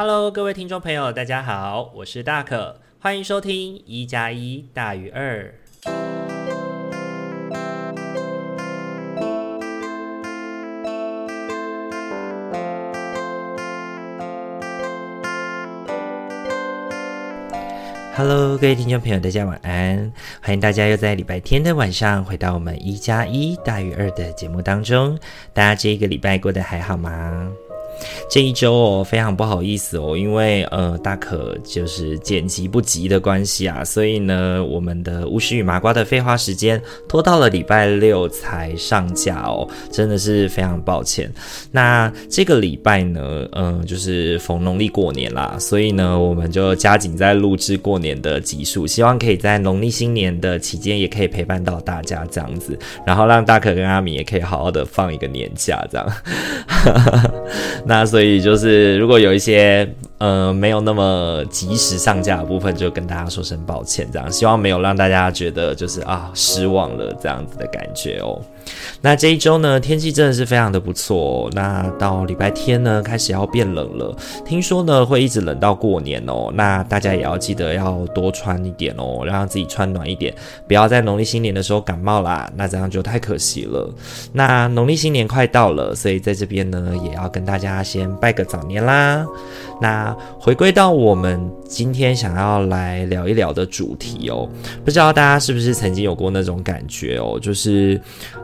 Hello，各位听众朋友，大家好，我是大可，欢迎收听一加一大于二。Hello，各位听众朋友，大家晚安，欢迎大家又在礼拜天的晚上回到我们一加一大于二的节目当中。大家这一个礼拜过得还好吗？这一周哦，非常不好意思哦，因为呃，大可就是剪辑不及的关系啊，所以呢，我们的巫师与麻瓜的废话时间拖到了礼拜六才上架哦，真的是非常抱歉。那这个礼拜呢，嗯、就是逢农历过年啦，所以呢，我们就加紧在录制过年的集数，希望可以在农历新年的期间也可以陪伴到大家这样子，然后让大可跟阿米也可以好好的放一个年假这样。那所以就是，如果有一些呃没有那么及时上架的部分，就跟大家说声抱歉，这样希望没有让大家觉得就是啊失望了这样子的感觉哦。那这一周呢，天气真的是非常的不错哦。那到礼拜天呢，开始要变冷了，听说呢会一直冷到过年哦。那大家也要记得要多穿一点哦，让自己穿暖一点，不要在农历新年的时候感冒啦，那这样就太可惜了。那农历新年快到了，所以在这边呢，也要跟大家先拜个早年啦。那回归到我们今天想要来聊一聊的主题哦，不知道大家是不是曾经有过那种感觉哦，就是。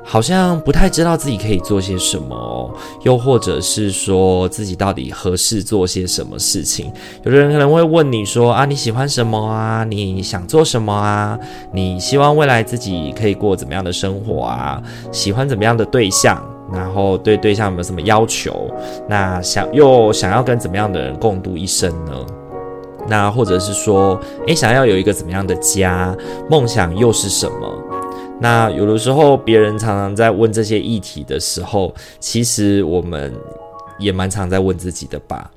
好像不太知道自己可以做些什么，又或者是说自己到底合适做些什么事情。有的人可能会问你说啊，你喜欢什么啊？你想做什么啊？你希望未来自己可以过怎么样的生活啊？喜欢怎么样的对象？然后对对象有没有什么要求？那想又想要跟怎么样的人共度一生呢？那或者是说，诶，想要有一个怎么样的家？梦想又是什么？那有的时候，别人常常在问这些议题的时候，其实我们也蛮常在问自己的吧。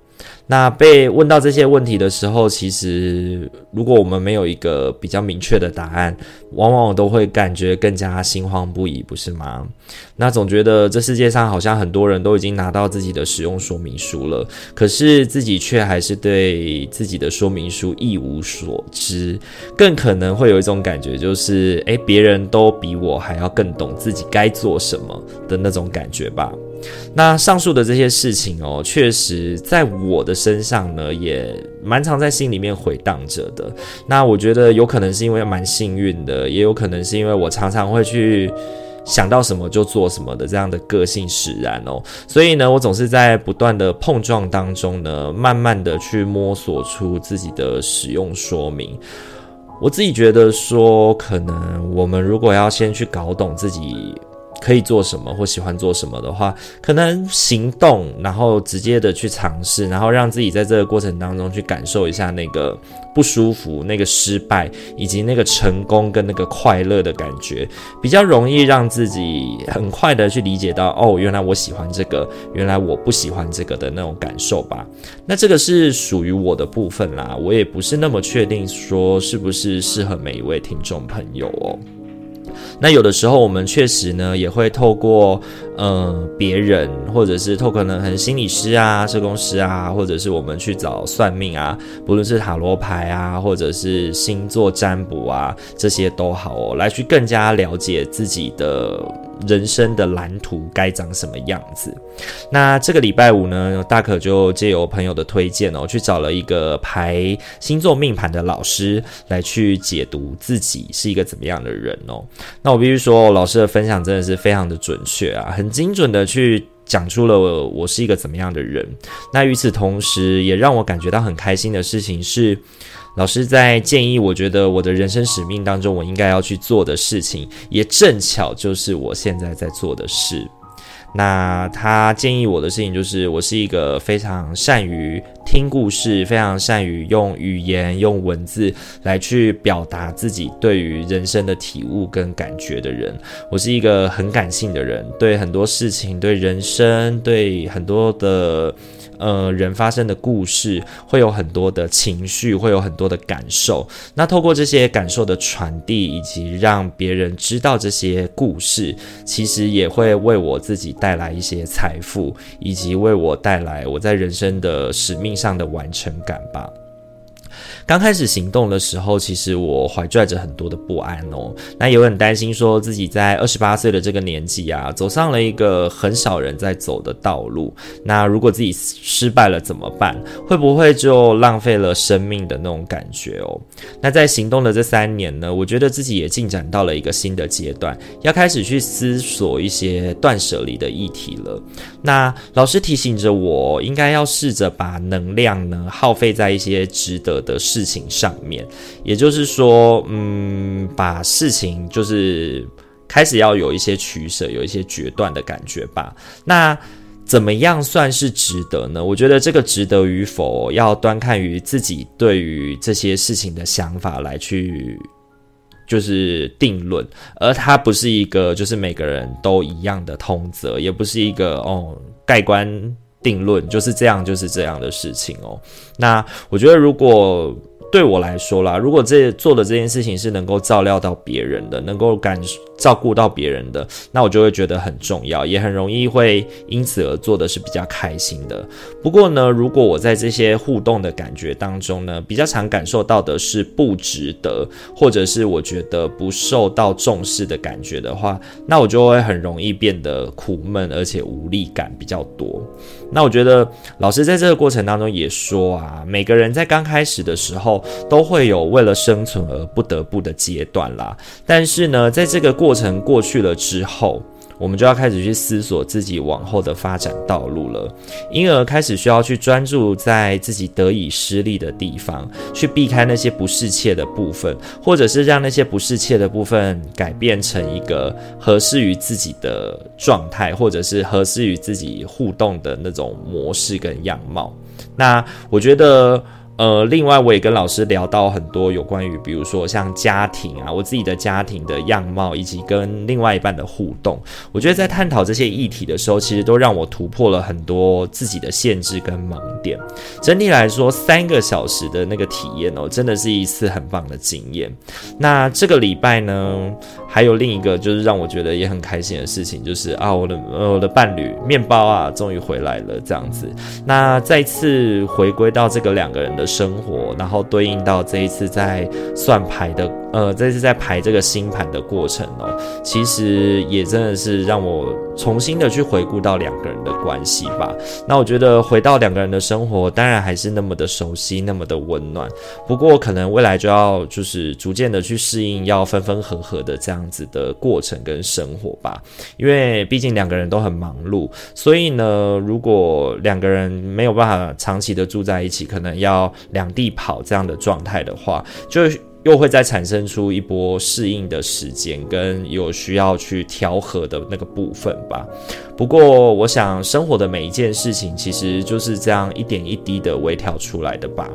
那被问到这些问题的时候，其实如果我们没有一个比较明确的答案，往往我都会感觉更加心慌不已，不是吗？那总觉得这世界上好像很多人都已经拿到自己的使用说明书了，可是自己却还是对自己的说明书一无所知，更可能会有一种感觉，就是诶，别人都比我还要更懂自己该做什么的那种感觉吧。那上述的这些事情哦，确实在我的身上呢，也蛮常在心里面回荡着的。那我觉得有可能是因为蛮幸运的，也有可能是因为我常常会去想到什么就做什么的这样的个性使然哦。所以呢，我总是在不断的碰撞当中呢，慢慢的去摸索出自己的使用说明。我自己觉得说，可能我们如果要先去搞懂自己。可以做什么或喜欢做什么的话，可能行动，然后直接的去尝试，然后让自己在这个过程当中去感受一下那个不舒服、那个失败，以及那个成功跟那个快乐的感觉，比较容易让自己很快的去理解到，哦，原来我喜欢这个，原来我不喜欢这个的那种感受吧。那这个是属于我的部分啦，我也不是那么确定说是不是适合每一位听众朋友哦。那有的时候，我们确实呢也会透过呃别人，或者是透可能很心理师啊、社工师啊，或者是我们去找算命啊，不论是塔罗牌啊，或者是星座占卜啊，这些都好哦，来去更加了解自己的人生的蓝图该长什么样子。那这个礼拜五呢，大可就借由朋友的推荐哦，去找了一个排星座命盘的老师来去解读自己是一个怎么样的人哦。那我必须说，老师的分享真的是非常的准确啊，很精准的去讲出了我是一个怎么样的人。那与此同时，也让我感觉到很开心的事情是，老师在建议，我觉得我的人生使命当中，我应该要去做的事情，也正巧就是我现在在做的事。那他建议我的事情就是，我是一个非常善于听故事，非常善于用语言、用文字来去表达自己对于人生的体悟跟感觉的人。我是一个很感性的人，对很多事情、对人生、对很多的呃人发生的故事，会有很多的情绪，会有很多的感受。那透过这些感受的传递，以及让别人知道这些故事，其实也会为我自己带来一些财富，以及为我带来我在人生的使命上的完成感吧。刚开始行动的时候，其实我怀揣着很多的不安哦，那也很担心说自己在二十八岁的这个年纪啊，走上了一个很少人在走的道路。那如果自己失败了怎么办？会不会就浪费了生命的那种感觉哦？那在行动的这三年呢，我觉得自己也进展到了一个新的阶段，要开始去思索一些断舍离的议题了。那老师提醒着我，应该要试着把能量呢耗费在一些值得的事情上面，也就是说，嗯，把事情就是开始要有一些取舍，有一些决断的感觉吧。那怎么样算是值得呢？我觉得这个值得与否，要端看于自己对于这些事情的想法来去，就是定论，而它不是一个就是每个人都一样的通则，也不是一个哦盖棺定论，就是这样就是这样的事情哦。那我觉得如果。对我来说啦，如果这做的这件事情是能够照料到别人的，能够感照顾到别人的，那我就会觉得很重要，也很容易会因此而做的是比较开心的。不过呢，如果我在这些互动的感觉当中呢，比较常感受到的是不值得，或者是我觉得不受到重视的感觉的话，那我就会很容易变得苦闷，而且无力感比较多。那我觉得老师在这个过程当中也说啊，每个人在刚开始的时候都会有为了生存而不得不的阶段啦。但是呢，在这个过程过去了之后，我们就要开始去思索自己往后的发展道路了，因而开始需要去专注在自己得以失利的地方，去避开那些不适切的部分，或者是让那些不适切的部分改变成一个合适于自己的状态，或者是合适于自己互动的那种模式跟样貌。那我觉得。呃，另外我也跟老师聊到很多有关于，比如说像家庭啊，我自己的家庭的样貌，以及跟另外一半的互动。我觉得在探讨这些议题的时候，其实都让我突破了很多自己的限制跟盲点。整体来说，三个小时的那个体验哦，真的是一次很棒的经验。那这个礼拜呢，还有另一个就是让我觉得也很开心的事情，就是啊，我的我的伴侣面包啊，终于回来了这样子。那再次回归到这个两个人的生活，然后对应到这一次在算牌的，呃，这次在排这个星盘的过程哦，其实也真的是让我重新的去回顾到两个人的关系吧。那我觉得回到两个人的生活，当然还是那么的熟悉，那么的温暖。不过可能未来就要就是逐渐的去适应，要分分合合的这样子的过程跟生活吧。因为毕竟两个人都很忙碌，所以呢，如果两个人没有办法长期的住在一起，可能要。两地跑这样的状态的话，就又会再产生出一波适应的时间，跟有需要去调和的那个部分吧。不过，我想生活的每一件事情，其实就是这样一点一滴的微调出来的吧。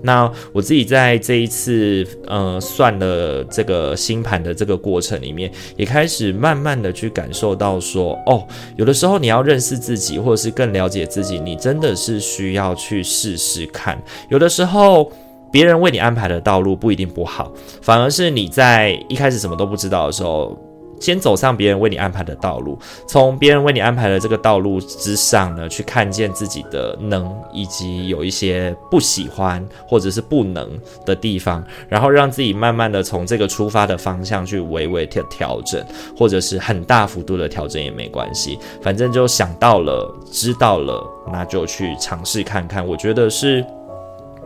那我自己在这一次呃算了这个星盘的这个过程里面，也开始慢慢的去感受到说，哦，有的时候你要认识自己，或者是更了解自己，你真的是需要去试试看。有的时候。别人为你安排的道路不一定不好，反而是你在一开始什么都不知道的时候，先走上别人为你安排的道路，从别人为你安排的这个道路之上呢，去看见自己的能，以及有一些不喜欢或者是不能的地方，然后让自己慢慢的从这个出发的方向去微微调调整，或者是很大幅度的调整也没关系，反正就想到了，知道了，那就去尝试看看，我觉得是。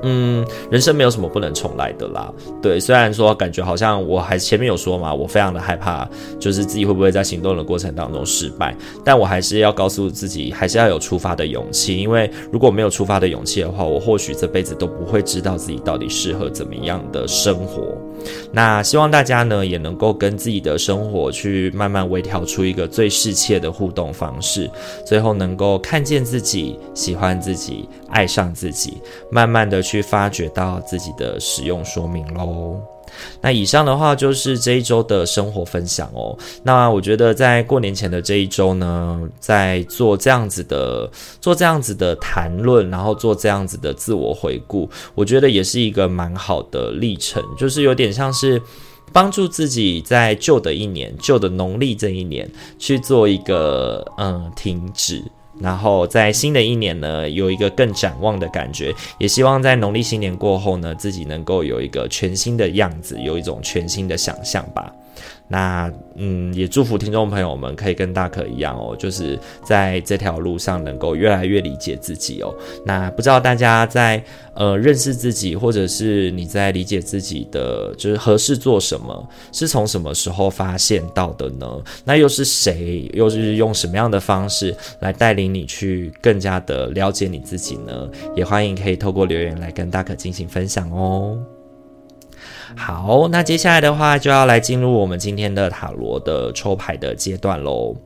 嗯，人生没有什么不能重来的啦。对，虽然说感觉好像我还前面有说嘛，我非常的害怕，就是自己会不会在行动的过程当中失败，但我还是要告诉自己，还是要有出发的勇气。因为如果没有出发的勇气的话，我或许这辈子都不会知道自己到底适合怎么样的生活。那希望大家呢，也能够跟自己的生活去慢慢微调出一个最适切的互动方式，最后能够看见自己，喜欢自己，爱上自己，慢慢的去发掘到自己的使用说明喽。那以上的话就是这一周的生活分享哦。那我觉得在过年前的这一周呢，在做这样子的做这样子的谈论，然后做这样子的自我回顾，我觉得也是一个蛮好的历程，就是有点像是帮助自己在旧的一年、旧的农历这一年去做一个嗯停止。然后在新的一年呢，有一个更展望的感觉，也希望在农历新年过后呢，自己能够有一个全新的样子，有一种全新的想象吧。那嗯，也祝福听众朋友们可以跟大可一样哦，就是在这条路上能够越来越理解自己哦。那不知道大家在呃认识自己，或者是你在理解自己的，就是合适做什么，是从什么时候发现到的呢？那又是谁，又是用什么样的方式来带领你去更加的了解你自己呢？也欢迎可以透过留言来跟大可进行分享哦。好，那接下来的话就要来进入我们今天的塔罗的抽牌的阶段喽。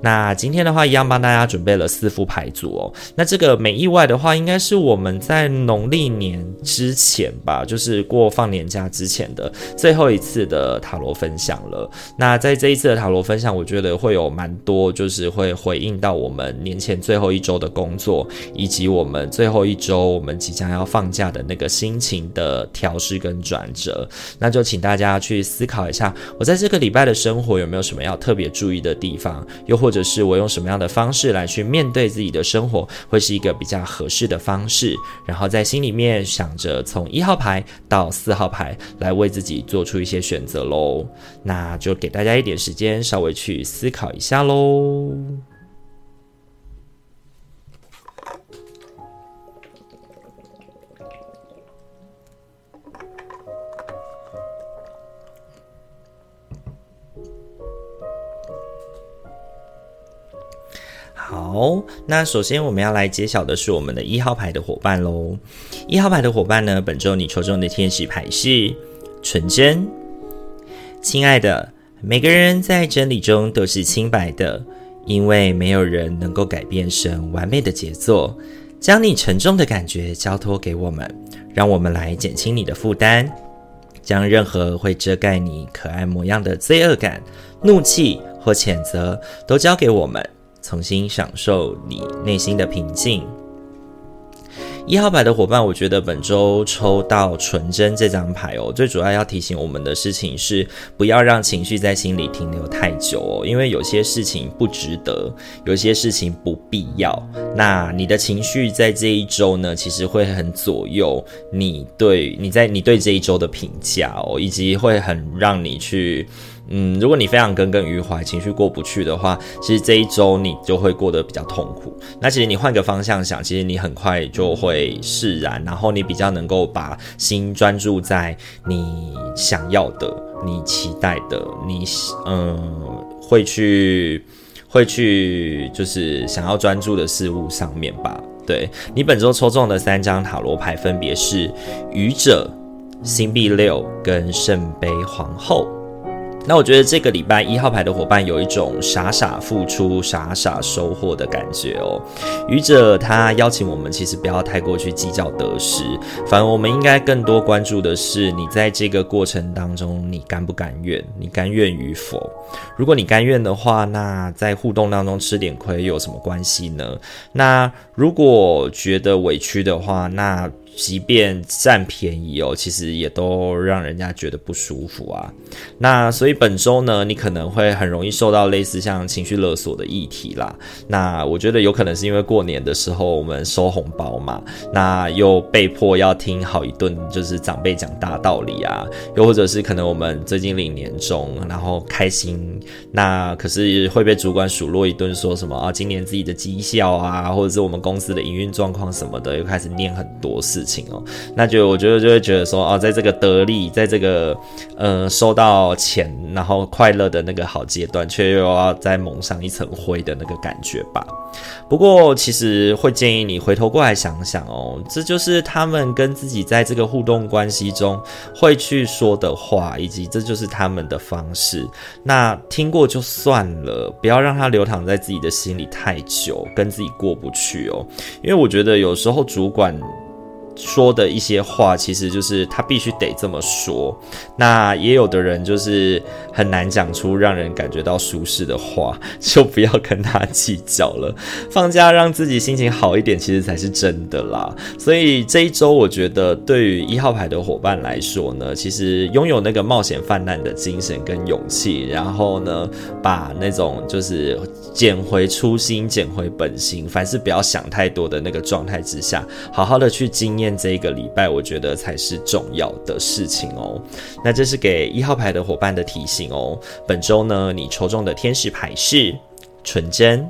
那今天的话，一样帮大家准备了四副牌组哦。那这个没意外的话，应该是我们在农历年之前吧，就是过放年假之前的最后一次的塔罗分享了。那在这一次的塔罗分享，我觉得会有蛮多，就是会回应到我们年前最后一周的工作，以及我们最后一周我们即将要放假的那个心情的调试跟转折。那就请大家去思考一下，我在这个礼拜的生活有没有什么要特别注意的地方？又或者是我用什么样的方式来去面对自己的生活，会是一个比较合适的方式？然后在心里面想着从一号牌到四号牌来为自己做出一些选择喽。那就给大家一点时间，稍微去思考一下喽。好，那首先我们要来揭晓的是我们的一号牌的伙伴喽。一号牌的伙伴呢，本周你抽中的天使牌是纯真。亲爱的，每个人在真理中都是清白的，因为没有人能够改变神完美的杰作。将你沉重的感觉交托给我们，让我们来减轻你的负担。将任何会遮盖你可爱模样的罪恶感、怒气或谴责都交给我们。重新享受你内心的平静。一号牌的伙伴，我觉得本周抽到纯真这张牌哦，最主要要提醒我们的事情是，不要让情绪在心里停留太久哦，因为有些事情不值得，有些事情不必要。那你的情绪在这一周呢，其实会很左右你对你在你对这一周的评价哦，以及会很让你去。嗯，如果你非常耿耿于怀，情绪过不去的话，其实这一周你就会过得比较痛苦。那其实你换个方向想，其实你很快就会释然，然后你比较能够把心专注在你想要的、你期待的、你嗯会去会去就是想要专注的事物上面吧。对，你本周抽中的三张塔罗牌分别是愚者、星币六跟圣杯皇后。那我觉得这个礼拜一号牌的伙伴有一种傻傻付出、傻傻收获的感觉哦。愚者他邀请我们，其实不要太过去计较得失，反而我们应该更多关注的是你在这个过程当中，你甘不甘愿？你甘愿与否？如果你甘愿的话，那在互动当中吃点亏又有什么关系呢？那如果觉得委屈的话，那即便占便宜哦，其实也都让人家觉得不舒服啊。那所以本周呢，你可能会很容易受到类似像情绪勒索的议题啦。那我觉得有可能是因为过年的时候我们收红包嘛，那又被迫要听好一顿就是长辈讲大道理啊，又或者是可能我们最近领年终，然后开心，那可是会被主管数落一顿，说什么啊，今年自己的绩效啊，或者是我们公司的营运状况什么的，又开始念很多事。事情哦，那就我觉得就会觉得说哦，在这个得利，在这个呃收到钱然后快乐的那个好阶段，却又要再蒙上一层灰的那个感觉吧。不过其实会建议你回头过来想想哦，这就是他们跟自己在这个互动关系中会去说的话，以及这就是他们的方式。那听过就算了，不要让它流淌在自己的心里太久，跟自己过不去哦。因为我觉得有时候主管。说的一些话，其实就是他必须得这么说。那也有的人就是很难讲出让人感觉到舒适的话，就不要跟他计较了。放假让自己心情好一点，其实才是真的啦。所以这一周，我觉得对于一号牌的伙伴来说呢，其实拥有那个冒险泛滥的精神跟勇气，然后呢，把那种就是捡回初心、捡回本心，凡事不要想太多的那个状态之下，好好的去经念这一个礼拜，我觉得才是重要的事情哦。那这是给一号牌的伙伴的提醒哦。本周呢，你抽中的天使牌是纯真。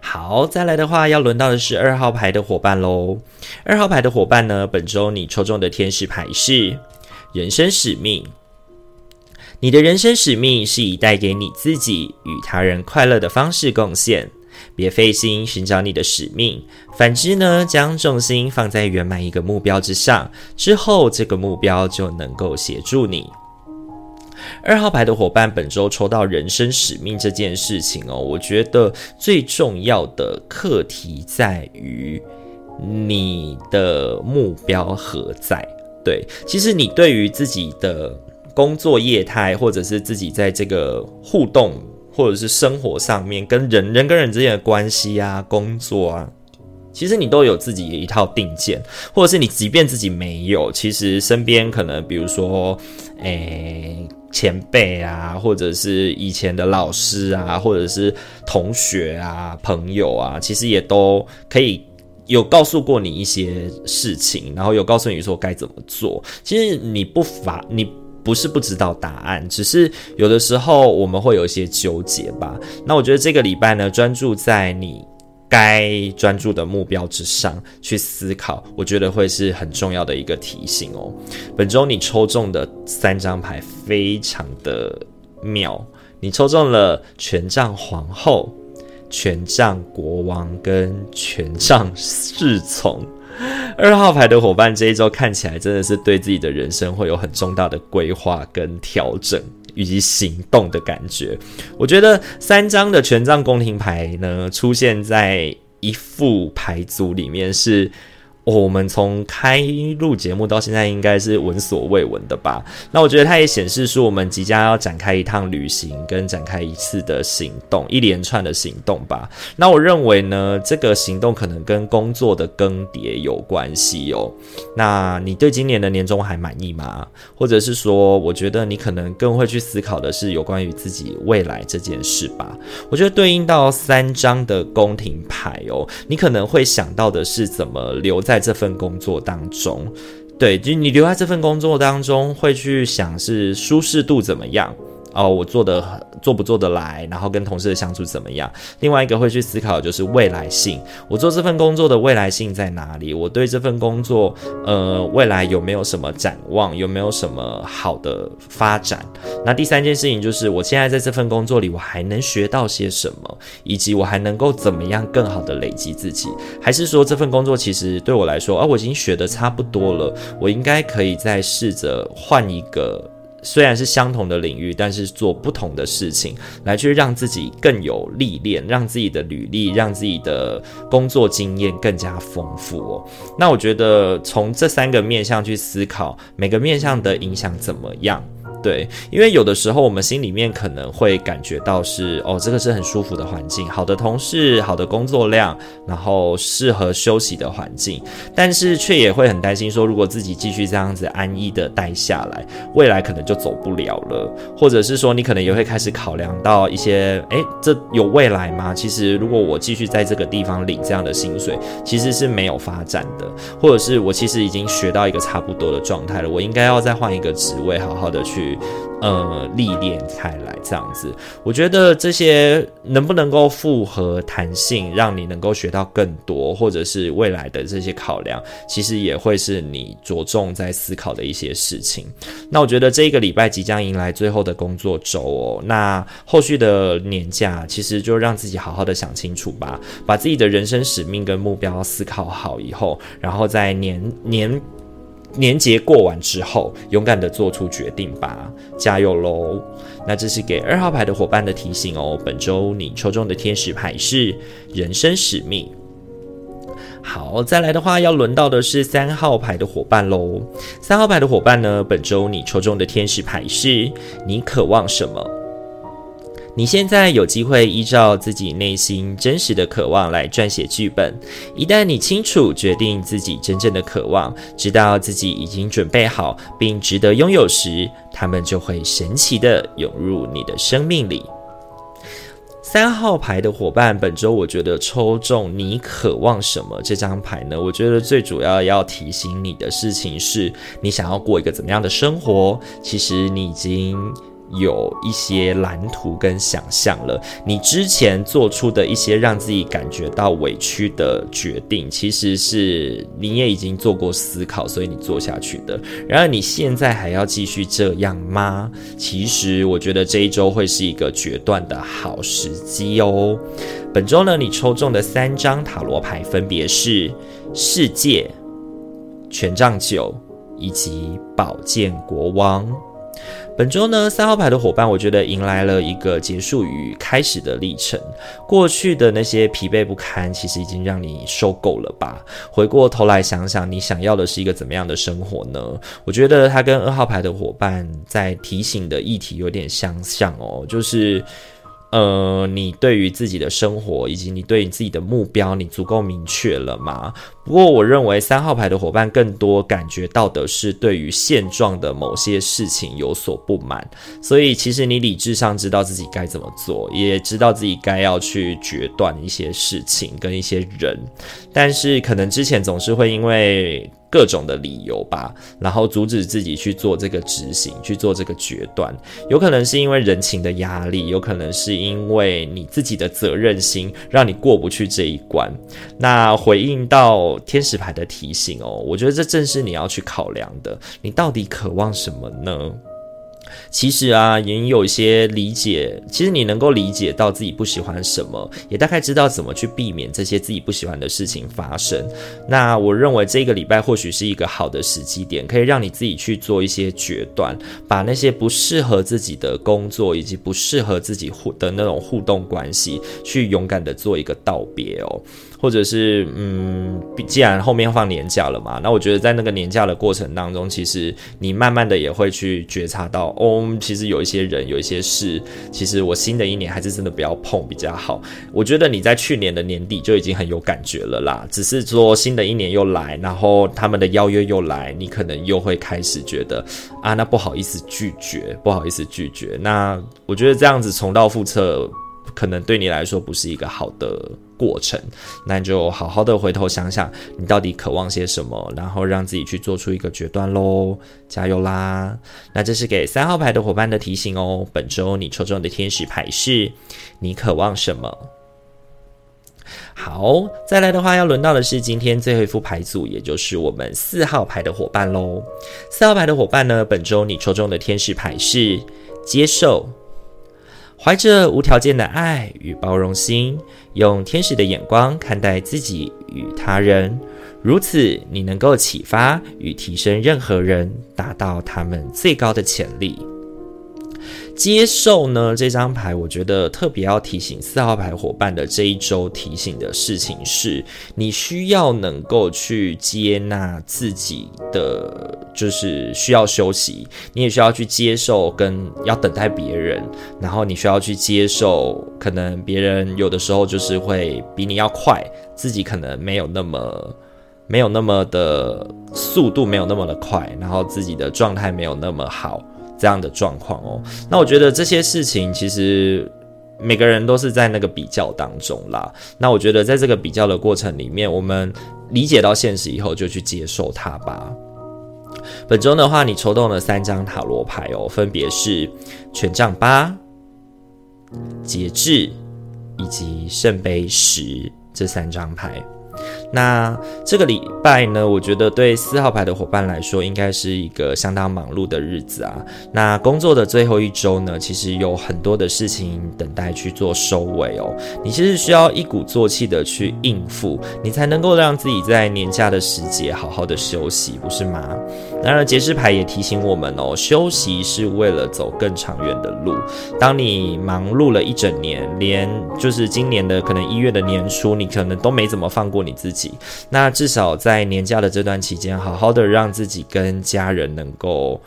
好，再来的话，要轮到的是二号牌的伙伴喽。二号牌的伙伴呢，本周你抽中的天使牌是人生使命。你的人生使命是以带给你自己与他人快乐的方式贡献。别费心寻找你的使命，反之呢，将重心放在圆满一个目标之上，之后这个目标就能够协助你。二号牌的伙伴，本周抽到人生使命这件事情哦，我觉得最重要的课题在于你的目标何在？对，其实你对于自己的工作业态，或者是自己在这个互动。或者是生活上面跟人人跟人之间的关系啊，工作啊，其实你都有自己一套定见，或者是你即便自己没有，其实身边可能比如说，诶、前辈啊，或者是以前的老师啊，或者是同学啊、朋友啊，其实也都可以有告诉过你一些事情，然后有告诉你说该怎么做。其实你不乏你。不是不知道答案，只是有的时候我们会有一些纠结吧。那我觉得这个礼拜呢，专注在你该专注的目标之上去思考，我觉得会是很重要的一个提醒哦。本周你抽中的三张牌非常的妙，你抽中了权杖皇后、权杖国王跟权杖侍从。二号牌的伙伴，这一周看起来真的是对自己的人生会有很重大的规划跟调整以及行动的感觉。我觉得三张的权杖宫廷牌呢，出现在一副牌组里面是。哦，我们从开录节目到现在，应该是闻所未闻的吧？那我觉得它也显示出我们即将要展开一趟旅行，跟展开一次的行动，一连串的行动吧。那我认为呢，这个行动可能跟工作的更迭有关系哦。那你对今年的年终还满意吗？或者是说，我觉得你可能更会去思考的是有关于自己未来这件事吧？我觉得对应到三张的宫廷牌哦，你可能会想到的是怎么留在。在这份工作当中，对，就你留在这份工作当中，会去想是舒适度怎么样。哦，我做的做不做得来，然后跟同事的相处怎么样？另外一个会去思考就是未来性，我做这份工作的未来性在哪里？我对这份工作，呃，未来有没有什么展望？有没有什么好的发展？那第三件事情就是，我现在在这份工作里，我还能学到些什么？以及我还能够怎么样更好的累积自己？还是说这份工作其实对我来说，啊，我已经学得差不多了，我应该可以再试着换一个。虽然是相同的领域，但是做不同的事情，来去让自己更有历练，让自己的履历，让自己的工作经验更加丰富哦。那我觉得从这三个面向去思考，每个面向的影响怎么样？对，因为有的时候我们心里面可能会感觉到是哦，这个是很舒服的环境，好的同事，好的工作量，然后适合休息的环境，但是却也会很担心说，如果自己继续这样子安逸的待下来，未来可能就走不了了，或者是说你可能也会开始考量到一些，诶，这有未来吗？其实如果我继续在这个地方领这样的薪水，其实是没有发展的，或者是我其实已经学到一个差不多的状态了，我应该要再换一个职位，好好的去。呃，历练开来这样子，我觉得这些能不能够复合弹性，让你能够学到更多，或者是未来的这些考量，其实也会是你着重在思考的一些事情。那我觉得这一个礼拜即将迎来最后的工作周哦，那后续的年假，其实就让自己好好的想清楚吧，把自己的人生使命跟目标思考好以后，然后在年年。年节过完之后，勇敢的做出决定吧，加油喽！那这是给二号牌的伙伴的提醒哦。本周你抽中的天使牌是人生使命。好，再来的话，要轮到的是三号牌的伙伴喽。三号牌的伙伴呢，本周你抽中的天使牌是你渴望什么？你现在有机会依照自己内心真实的渴望来撰写剧本。一旦你清楚决定自己真正的渴望，知道自己已经准备好并值得拥有时，他们就会神奇地涌入你的生命里。三号牌的伙伴，本周我觉得抽中你渴望什么这张牌呢？我觉得最主要要提醒你的事情是，你想要过一个怎么样的生活？其实你已经。有一些蓝图跟想象了，你之前做出的一些让自己感觉到委屈的决定，其实是你也已经做过思考，所以你做下去的。然而你现在还要继续这样吗？其实我觉得这一周会是一个决断的好时机哦。本周呢，你抽中的三张塔罗牌分别是世界、权杖九以及宝剑国王。本周呢，三号牌的伙伴，我觉得迎来了一个结束与开始的历程。过去的那些疲惫不堪，其实已经让你受够了吧？回过头来想想，你想要的是一个怎么样的生活呢？我觉得他跟二号牌的伙伴在提醒的议题有点相像哦，就是。呃，你对于自己的生活以及你对你自己的目标，你足够明确了吗？不过，我认为三号牌的伙伴更多感觉到的是对于现状的某些事情有所不满，所以其实你理智上知道自己该怎么做，也知道自己该要去决断一些事情跟一些人，但是可能之前总是会因为。各种的理由吧，然后阻止自己去做这个执行，去做这个决断。有可能是因为人情的压力，有可能是因为你自己的责任心，让你过不去这一关。那回应到天使牌的提醒哦，我觉得这正是你要去考量的。你到底渴望什么呢？其实啊，也有一些理解。其实你能够理解到自己不喜欢什么，也大概知道怎么去避免这些自己不喜欢的事情发生。那我认为这个礼拜或许是一个好的时机点，可以让你自己去做一些决断，把那些不适合自己的工作以及不适合自己互的那种互动关系，去勇敢的做一个道别哦。或者是嗯，既然后面放年假了嘛，那我觉得在那个年假的过程当中，其实你慢慢的也会去觉察到，哦，其实有一些人，有一些事，其实我新的一年还是真的不要碰比较好。我觉得你在去年的年底就已经很有感觉了啦，只是说新的一年又来，然后他们的邀约又来，你可能又会开始觉得啊，那不好意思拒绝，不好意思拒绝。那我觉得这样子重蹈覆辙，可能对你来说不是一个好的。过程，那你就好好的回头想想，你到底渴望些什么，然后让自己去做出一个决断喽，加油啦！那这是给三号牌的伙伴的提醒哦。本周你抽中的天使牌是，你渴望什么？好，再来的话要轮到的是今天最后一副牌组，也就是我们四号牌的伙伴喽。四号牌的伙伴呢，本周你抽中的天使牌是接受。怀着无条件的爱与包容心，用天使的眼光看待自己与他人，如此你能够启发与提升任何人，达到他们最高的潜力。接受呢，这张牌，我觉得特别要提醒四号牌伙伴的这一周提醒的事情是，你需要能够去接纳自己的，就是需要休息，你也需要去接受跟要等待别人，然后你需要去接受，可能别人有的时候就是会比你要快，自己可能没有那么没有那么的速度，没有那么的快，然后自己的状态没有那么好。这样的状况哦，那我觉得这些事情其实每个人都是在那个比较当中啦。那我觉得在这个比较的过程里面，我们理解到现实以后，就去接受它吧。本周的话，你抽到了三张塔罗牌哦，分别是权杖八、节制以及圣杯十这三张牌。那这个礼拜呢，我觉得对四号牌的伙伴来说，应该是一个相当忙碌的日子啊。那工作的最后一周呢，其实有很多的事情等待去做收尾哦。你其实需要一鼓作气的去应付，你才能够让自己在年假的时节好好的休息，不是吗？当然，节制牌也提醒我们哦，休息是为了走更长远的路。当你忙碌了一整年，连就是今年的可能一月的年初，你可能都没怎么放过你自己。那至少在年假的这段期间，好好的让自己跟家人能够。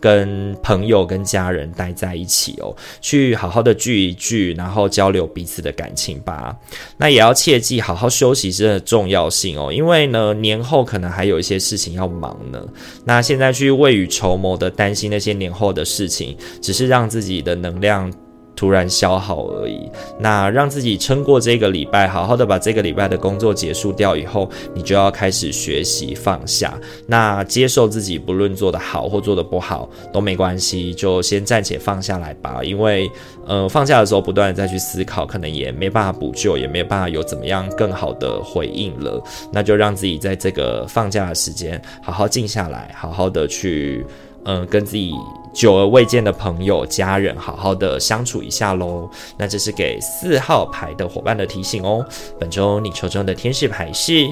跟朋友、跟家人待在一起哦，去好好的聚一聚，然后交流彼此的感情吧。那也要切记好好休息真的重要性哦，因为呢，年后可能还有一些事情要忙呢。那现在去未雨绸缪的担心那些年后的事情，只是让自己的能量。突然消耗而已，那让自己撑过这个礼拜，好好的把这个礼拜的工作结束掉以后，你就要开始学习放下，那接受自己不论做得好或做得不好都没关系，就先暂且放下来吧。因为，呃，放下的时候不断的再去思考，可能也没办法补救，也没有办法有怎么样更好的回应了。那就让自己在这个放假的时间，好好静下来，好好的去，嗯、跟自己。久而未见的朋友、家人，好好的相处一下喽。那这是给四号牌的伙伴的提醒哦。本周你抽中的天使牌是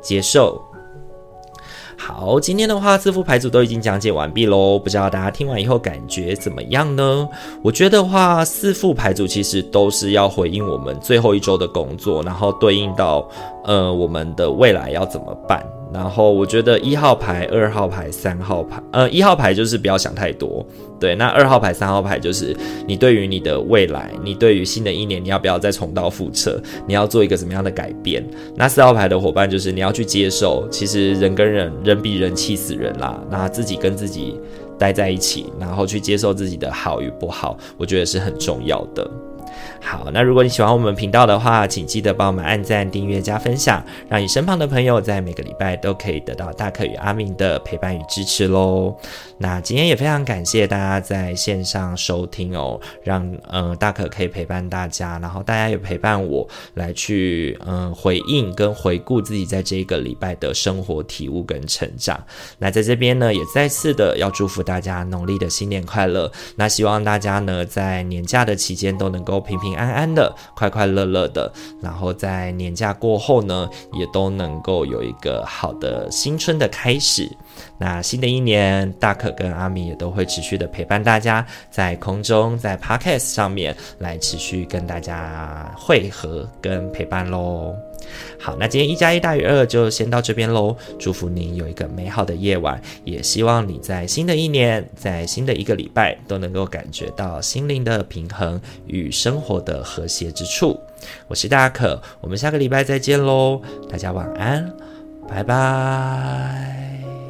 接受。好，今天的话，四副牌组都已经讲解完毕喽。不知道大家听完以后感觉怎么样呢？我觉得话，四副牌组其实都是要回应我们最后一周的工作，然后对应到呃我们的未来要怎么办。然后我觉得一号牌、二号牌、三号牌，呃，一号牌就是不要想太多，对。那二号牌、三号牌就是你对于你的未来，你对于新的一年，你要不要再重蹈覆辙？你要做一个什么样的改变？那四号牌的伙伴就是你要去接受，其实人跟人，人比人气死人啦。那自己跟自己待在一起，然后去接受自己的好与不好，我觉得是很重要的。好，那如果你喜欢我们频道的话，请记得帮我们按赞、订阅、加分享，让你身旁的朋友在每个礼拜都可以得到大可与阿明的陪伴与支持喽。那今天也非常感谢大家在线上收听哦，让嗯大可可以陪伴大家，然后大家也陪伴我来去嗯回应跟回顾自己在这一个礼拜的生活体悟跟成长。那在这边呢，也再次的要祝福大家农历的新年快乐。那希望大家呢在年假的期间都能够平平。平安安的，快快乐乐的，然后在年假过后呢，也都能够有一个好的新春的开始。那新的一年，大可跟阿米也都会持续的陪伴大家，在空中，在 Podcast 上面来持续跟大家会合跟陪伴喽。好，那今天一加一大于二就先到这边喽。祝福你有一个美好的夜晚，也希望你在新的一年，在新的一个礼拜都能够感觉到心灵的平衡与生活的和谐之处。我是大可，我们下个礼拜再见喽，大家晚安，拜拜。